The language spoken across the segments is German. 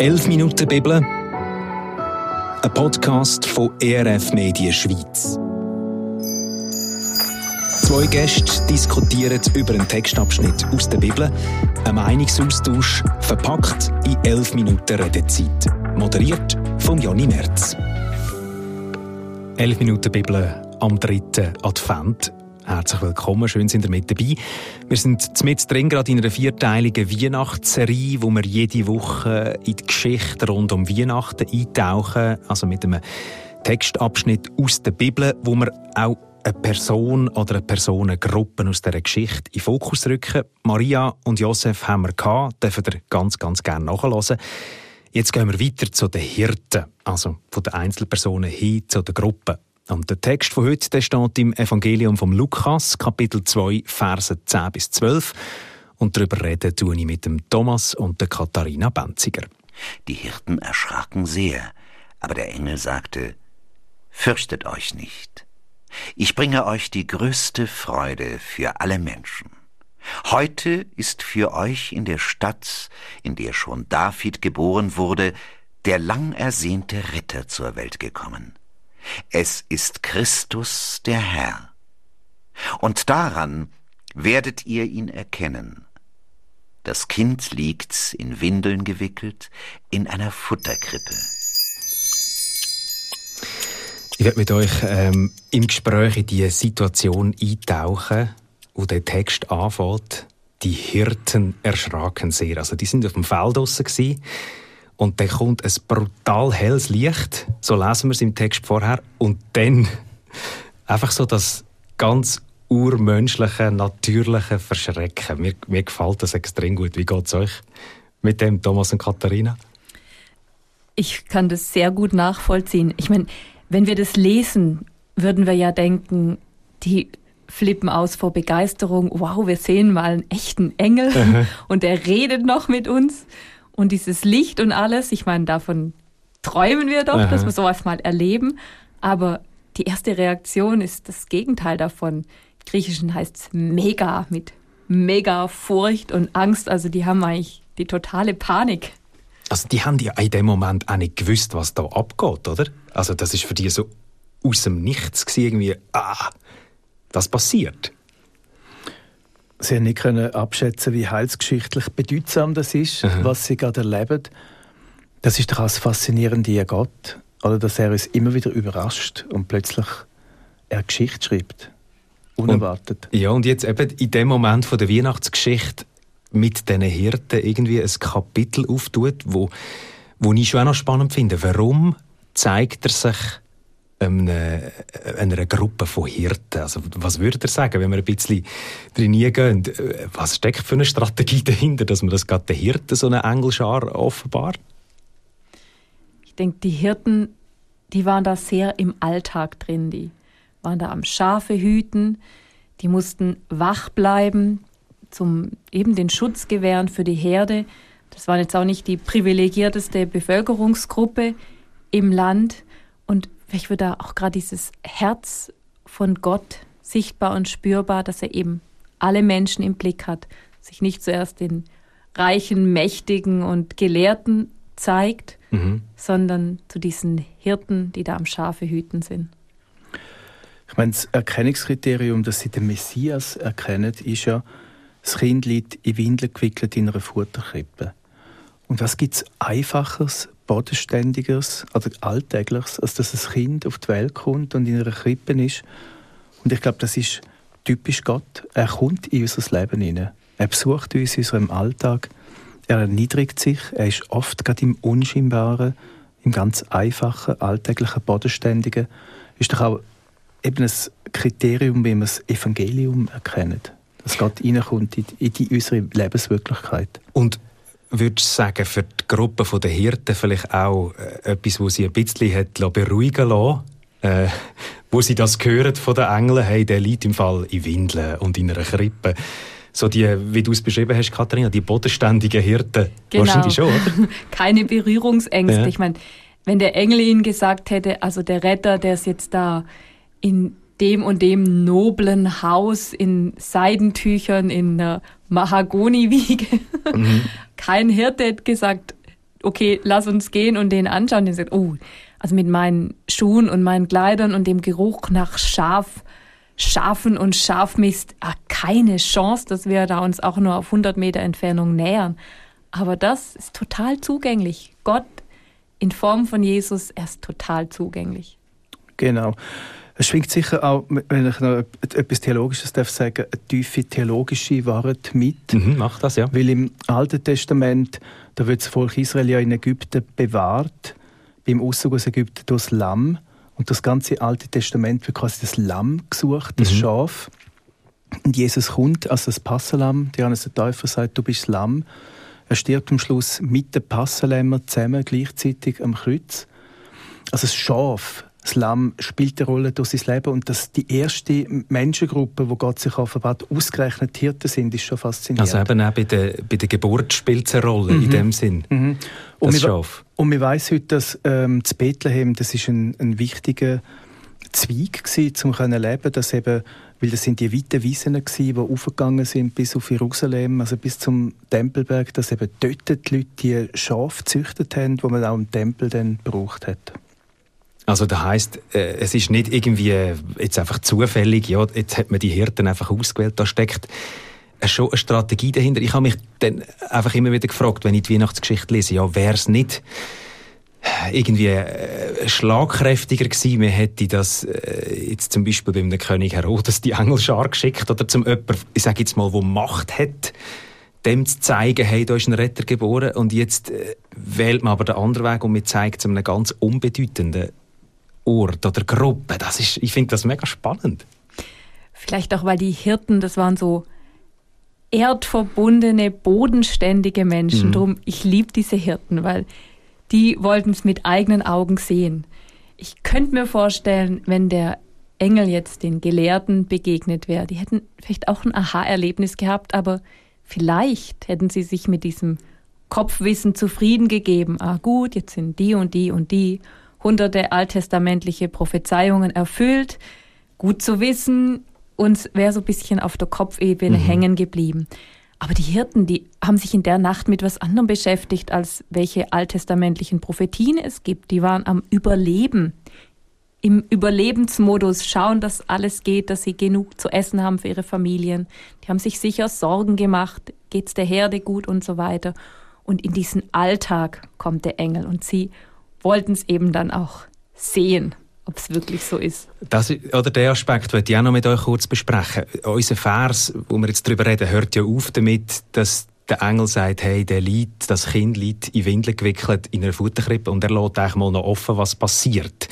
11 Minuten Bibel, ein Podcast von ERF Medien Schweiz. Zwei Gäste diskutieren über einen Textabschnitt aus der Bibel, ein Meinungsaustausch verpackt in 11 Minuten Redezeit. Moderiert von Jonny Merz. 11 Minuten Bibel am dritten Advent. Herzlich willkommen, schön sind ihr mit dabei. Wir sind mit drin gerade in einer vierteiligen Weihnachtsserie, wo wir jede Woche in die Geschichte rund um Weihnachten eintauchen, also mit einem Textabschnitt aus der Bibel, wo wir auch eine Person oder eine Personengruppe aus dieser Geschichte in den Fokus rücken. Maria und Josef haben wir gehabt, dürfen ihr ganz, ganz gerne nachhören. Jetzt gehen wir weiter zu den Hirten, also von den Einzelpersonen hin zu den Gruppen. Und der Text von heute der steht im Evangelium von Lukas, Kapitel 2, Verse 10 bis 12. Und darüber reden tue ich mit dem Thomas und der Katharina Benziger. Die Hirten erschraken sehr, aber der Engel sagte, Fürchtet euch nicht. Ich bringe euch die größte Freude für alle Menschen. Heute ist für euch in der Stadt, in der schon David geboren wurde, der lang ersehnte Ritter zur Welt gekommen. Es ist Christus der Herr. Und daran werdet ihr ihn erkennen. Das Kind liegt in Windeln gewickelt in einer Futterkrippe. Ich werde mit euch ähm, im Gespräch in die Situation eintauchen, wo der Text anfängt. Die Hirten erschraken sehr. Also die sind auf dem Feld draussen und dann kommt ein brutal helles Licht, so lesen wir es im Text vorher, und dann einfach so das ganz urmenschliche, natürliche Verschrecken. Mir, mir gefällt das extrem gut. Wie geht es euch mit dem, Thomas und Katharina? Ich kann das sehr gut nachvollziehen. Ich meine, wenn wir das lesen, würden wir ja denken, die flippen aus vor Begeisterung. Wow, wir sehen mal einen echten Engel und er redet noch mit uns. Und dieses Licht und alles, ich meine, davon träumen wir doch, Aha. dass wir sowas mal erleben. Aber die erste Reaktion ist das Gegenteil davon. Im Griechischen heißt es mega, mit mega Furcht und Angst. Also die haben eigentlich die totale Panik. Also die haben ja in dem Moment auch nicht gewusst, was da abgeht, oder? Also das ist für die so aus dem Nichts gewesen, irgendwie, ah, was passiert? Sie haben nicht können abschätzen, wie heilsgeschichtlich bedeutsam das ist, Aha. was Sie gerade erleben. Das ist doch auch das Faszinierende an Gott, oder dass er uns immer wieder überrascht und plötzlich er Geschichte schreibt. Unerwartet. Und, ja, und jetzt eben in dem Moment von der Weihnachtsgeschichte mit diesen Hirten irgendwie ein Kapitel auftut, wo, wo ich schon auch noch spannend finde. Warum zeigt er sich einer, einer Gruppe von Hirten. Also, was würdet ihr sagen, wenn wir ein bisschen drin gehen? Was steckt für eine Strategie dahinter, dass man das gerade den Hirten so eine Engelschar offenbart? Ich denke, die Hirten, die waren da sehr im Alltag drin. Die waren da am Schafe hüten, die mussten wach bleiben, zum eben den Schutz gewähren für die Herde. Das war jetzt auch nicht die privilegierteste Bevölkerungsgruppe im Land. Und Vielleicht wird da auch gerade dieses Herz von Gott sichtbar und spürbar, dass er eben alle Menschen im Blick hat, sich nicht zuerst den reichen, mächtigen und Gelehrten zeigt, mhm. sondern zu diesen Hirten, die da am Schafe hüten sind. Ich meine, das Erkennungskriterium, dass sie den Messias erkennen, ist ja, das Kind liegt in Windeln gewickelt in einer Futterkrippe. Und was gibt es Einfacheres, Bodenständigeres, also Alltägliches, als dass ein Kind auf die Welt kommt und in einer Krippe ist. Und ich glaube, das ist typisch Gott. Er kommt in unser Leben hinein. Er besucht uns in unserem Alltag. Er erniedrigt sich. Er ist oft gerade im Unscheinbaren, im ganz einfachen, alltäglichen, Bodenständigen. Ist doch auch eben ein Kriterium, wie man das Evangelium erkennt. Dass Gott reinkommt in, in die, unsere Lebenswirklichkeit. Und würdest du sagen, für die Gruppe der Hirten vielleicht auch äh, etwas, wo sie ein bisschen hat beruhigen lassen äh, wo sie das hören von den Engeln, hey, der liegt im Fall in Windeln und in einer Krippe. So die, wie du es beschrieben hast, Katharina, die bodenständigen Hirten. Genau. Wahrscheinlich schon, oder? Keine Berührungsängste. Ja. Ich meine, wenn der Engel ihnen gesagt hätte, also der Retter, der ist jetzt da in dem und dem noblen Haus in Seidentüchern in einer Mahagoni-Wiege. Mhm. Kein Hirte hätte gesagt, okay, lass uns gehen und den anschauen. Den sagt, oh, also mit meinen Schuhen und meinen Kleidern und dem Geruch nach Schaf, Schafen und Schafmist, ach, keine Chance, dass wir da uns auch nur auf 100 Meter Entfernung nähern. Aber das ist total zugänglich. Gott in Form von Jesus, er ist total zugänglich. Genau. Es schwingt sicher auch, wenn ich noch etwas Theologisches darf sagen, eine tiefe theologische Wahrheit mit. Mhm, mach das, ja. Weil im Alten Testament, da wird das Volk Israel ja in Ägypten bewahrt, beim Auszug aus Ägypten durch das Lamm. Und das ganze Alte Testament wird quasi das Lamm gesucht, das mhm. Schaf. Und Jesus kommt als das Passalam. Johannes der Täufer sagt, du bist das Lamm. Er stirbt am Schluss mit den Passalämmern zusammen, gleichzeitig am Kreuz. Also das Schaf, das Lamm spielt eine Rolle durch sein Leben und dass die erste Menschengruppe, wo Gott sich offenbart ausgerechnet Hirten sind, ist schon faszinierend. Also eben auch bei der, bei der Geburt spielt es eine Rolle mhm. in dem Sinn. Mhm. Und das Schaf. Und wir weiß heute, dass ähm, das Bethlehem, das ist ein, ein wichtiger Zweig gewesen, um zu leben, dass eben, weil das sind die weiten Wiesen gewesen, die aufgegangen sind bis auf Jerusalem, also bis zum Tempelberg, dass eben dort die Leute die Schafe gezüchtet haben, die man auch im Tempel dann gebraucht hat. Also das heißt, äh, es ist nicht irgendwie jetzt einfach zufällig, ja, jetzt hat man die Hirten einfach ausgewählt, da steckt schon eine Strategie dahinter. Ich habe mich dann einfach immer wieder gefragt, wenn ich die Weihnachtsgeschichte lese, ja, wäre es nicht irgendwie äh, schlagkräftiger gewesen, man hätte das äh, jetzt zum Beispiel beim König Herodes die Engelschar geschickt oder zum jemand, ich sage jetzt mal, wo Macht hat, dem zu zeigen, hey, da ist ein Retter geboren und jetzt äh, wählt man aber den anderen Weg und man zeigt es einem ganz unbedeutenden Ort oder Gruppe. Das ist, ich finde das mega spannend. Vielleicht auch, weil die Hirten, das waren so erdverbundene, bodenständige Menschen. Mhm. Drum, ich liebe diese Hirten, weil die wollten es mit eigenen Augen sehen. Ich könnte mir vorstellen, wenn der Engel jetzt den Gelehrten begegnet wäre, die hätten vielleicht auch ein Aha-Erlebnis gehabt, aber vielleicht hätten sie sich mit diesem Kopfwissen zufrieden gegeben. Ah gut, jetzt sind die und die und die hunderte alttestamentliche Prophezeiungen erfüllt. Gut zu wissen, uns wäre so ein bisschen auf der Kopfebene mhm. hängen geblieben. Aber die Hirten, die haben sich in der Nacht mit was anderem beschäftigt, als welche alttestamentlichen Prophetien es gibt. Die waren am Überleben, im Überlebensmodus, schauen, dass alles geht, dass sie genug zu essen haben für ihre Familien. Die haben sich sicher Sorgen gemacht, geht's der Herde gut und so weiter. Und in diesen Alltag kommt der Engel und sie wollten es eben dann auch sehen, ob es wirklich so ist. Das, oder der Aspekt wollte ich auch noch mit euch kurz besprechen. Unser Vers, wo wir jetzt darüber reden, hört ja auf damit, dass der Engel sagt, hey, der liegt, das Kind liegt in Windeln gewickelt in einer Futterkrippe und er lässt eigentlich mal noch offen, was passiert.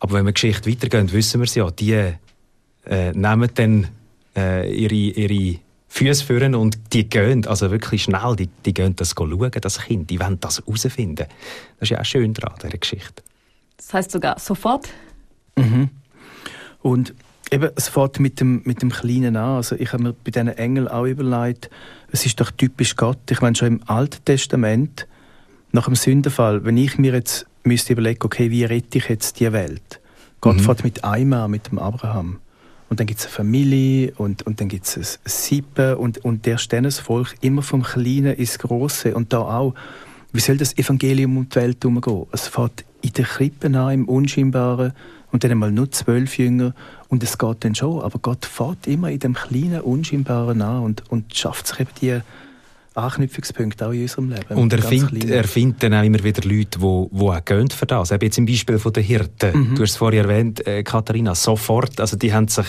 Aber wenn wir die Geschichte weitergehen, wissen wir es ja, die äh, nehmen dann äh, ihre, ihre Füße führen und die gehen, also wirklich schnell, die, die gehen das schauen, das Kind, die wollen das herausfinden. Das ist ja auch schön daran, dieser Geschichte. Das heißt sogar sofort? Mhm. Und eben, es fährt mit dem, mit dem Kleinen an. Also ich habe mir bei diesen Engeln auch überlegt, es ist doch typisch Gott. Ich meine, schon im Alten Testament, nach dem Sündenfall, wenn ich mir jetzt müsste überlegen, okay, wie rette ich jetzt die Welt? Gott mhm. fährt mit einmal mit dem Abraham. Und dann gibt es eine Familie und, und dann gibt es ein Sieben und, und der das Volk immer vom Kleinen ins Große und da auch. Wie soll das Evangelium um die Welt herumgehen? Es fährt in den Krippen an, im Unscheinbaren und dann einmal nur zwölf Jünger und es geht dann schon, aber Gott fährt immer in dem kleinen, Unscheinbaren an und, und schafft sich eben die Anknüpfungspunkte auch in unserem Leben. Und er, find, er findet dann auch immer wieder Leute, die, die auch gehen für das. Eben jetzt im Beispiel von den Hirten. Mhm. Du hast es vorhin erwähnt, äh, Katharina, sofort, also die haben sich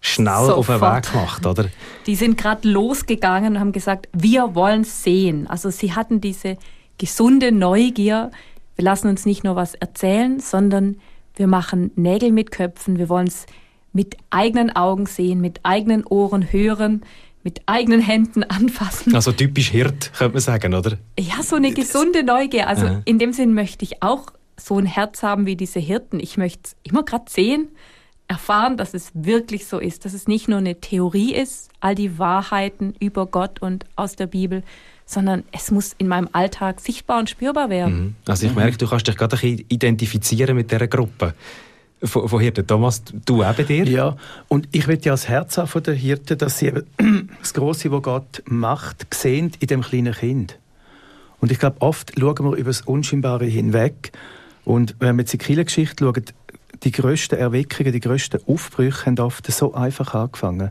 schnell sofort. auf den Weg gemacht, oder? Die sind gerade losgegangen und haben gesagt, wir wollen sehen. Also sie hatten diese gesunde Neugier. Wir lassen uns nicht nur was erzählen, sondern wir machen Nägel mit Köpfen. Wir wollen es mit eigenen Augen sehen, mit eigenen Ohren hören mit eigenen Händen anfassen. Also typisch Hirt, könnte man sagen, oder? Ja, so eine gesunde Neugier. Also Aha. in dem Sinn möchte ich auch so ein Herz haben wie diese Hirten. Ich möchte es immer gerade sehen, erfahren, dass es wirklich so ist, dass es nicht nur eine Theorie ist, all die Wahrheiten über Gott und aus der Bibel, sondern es muss in meinem Alltag sichtbar und spürbar werden. Mhm. Also ich merke, du kannst dich gerade ein bisschen identifizieren mit dieser Gruppe von, von Hirten. Thomas, du auch bei dir? Ja, und ich will ja als Herz haben von den Hirten, dass sie das Große, was Gott macht, sehen in dem kleinen Kind. Und ich glaube, oft schauen wir über das Unscheinbare hinweg. Und wenn wir jetzt in die Kirchengeschichte schauen, die grössten Erweckungen, die grössten Aufbrüche haben oft so einfach angefangen.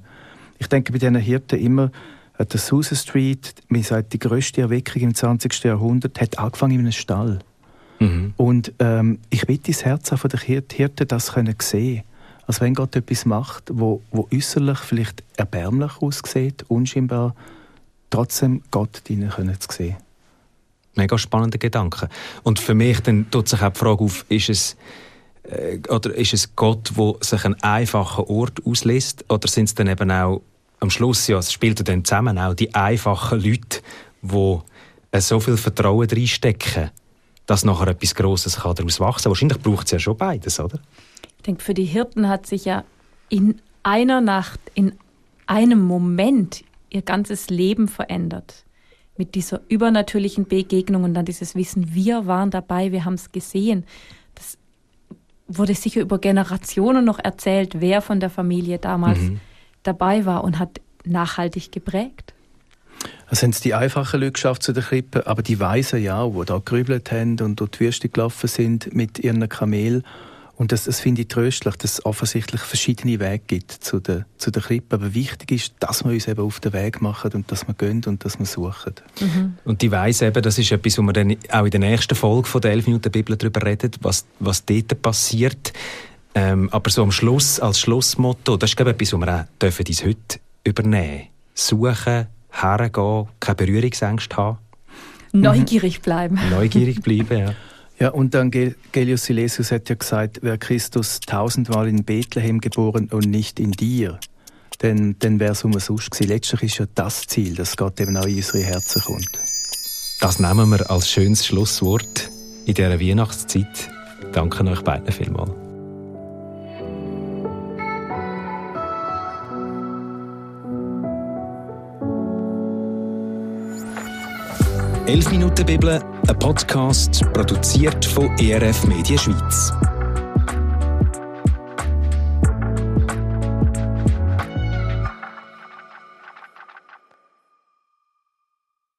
Ich denke bei diesen Hirten immer der Susa Street, man sagt, die grösste Erweckung im 20. Jahrhundert hat angefangen in einem Stall. Mhm. Und ähm, ich will das Herz von der Hirten das können sehen als wenn Gott etwas macht, wo, wo äußerlich vielleicht erbärmlich aussieht, unscheinbar, trotzdem Gott drinnen können zu sehen. Mega spannender Gedanke. Und für mich dann tut sich auch die Frage auf, ist es, äh, oder ist es Gott, der sich einen einfachen Ort auslässt, oder sind es dann eben auch am Schluss, ja, es spielt dann zusammen auch die einfachen Leute, die äh, so viel Vertrauen reinstecken, dass nachher etwas Grosses daraus wachsen kann. Wahrscheinlich braucht es ja schon beides, oder? Ich denke, für die Hirten hat sich ja in einer Nacht, in einem Moment ihr ganzes Leben verändert. Mit dieser übernatürlichen Begegnung und dann dieses Wissen, wir waren dabei, wir haben es gesehen. Das wurde sicher über Generationen noch erzählt, wer von der Familie damals mhm. dabei war und hat nachhaltig geprägt. Also haben es die einfachen Leute geschafft zu der Krippe, aber die Weisen ja, die da gerübelt haben und durch die Wüste gelaufen sind mit ihren Kamel und das, das finde ich tröstlich, dass es offensichtlich verschiedene Wege gibt zu der, zu der Krippe. Aber wichtig ist, dass wir uns eben auf den Weg machen und dass wir gehen und dass wir suchen. Mhm. Und die Weise eben, das ist etwas, wo wir dann auch in der nächsten Folge von der 11 Minuten Bibel darüber reden, was, was dort passiert. Ähm, aber so am Schluss, als Schlussmotto, das ist glaube ich etwas, was wir auch dürfen uns heute übernehmen. Suchen, hergehen, keine Berührungsängste haben. Neugierig bleiben. Neugierig bleiben, ja. Ja, und dann Gelius Silesius hat ja gesagt, wer Christus tausendmal in Bethlehem geboren und nicht in dir, dann, dann wäre es umsonst gewesen. Letztlich ist ja das Ziel, dass Gott eben auch in unsere Herzen kommt. Das nehmen wir als schönes Schlusswort in dieser Weihnachtszeit. Danke euch beiden vielmals. 11 Minuten Bibel, ein Podcast produziert von ERF Media Schweiz.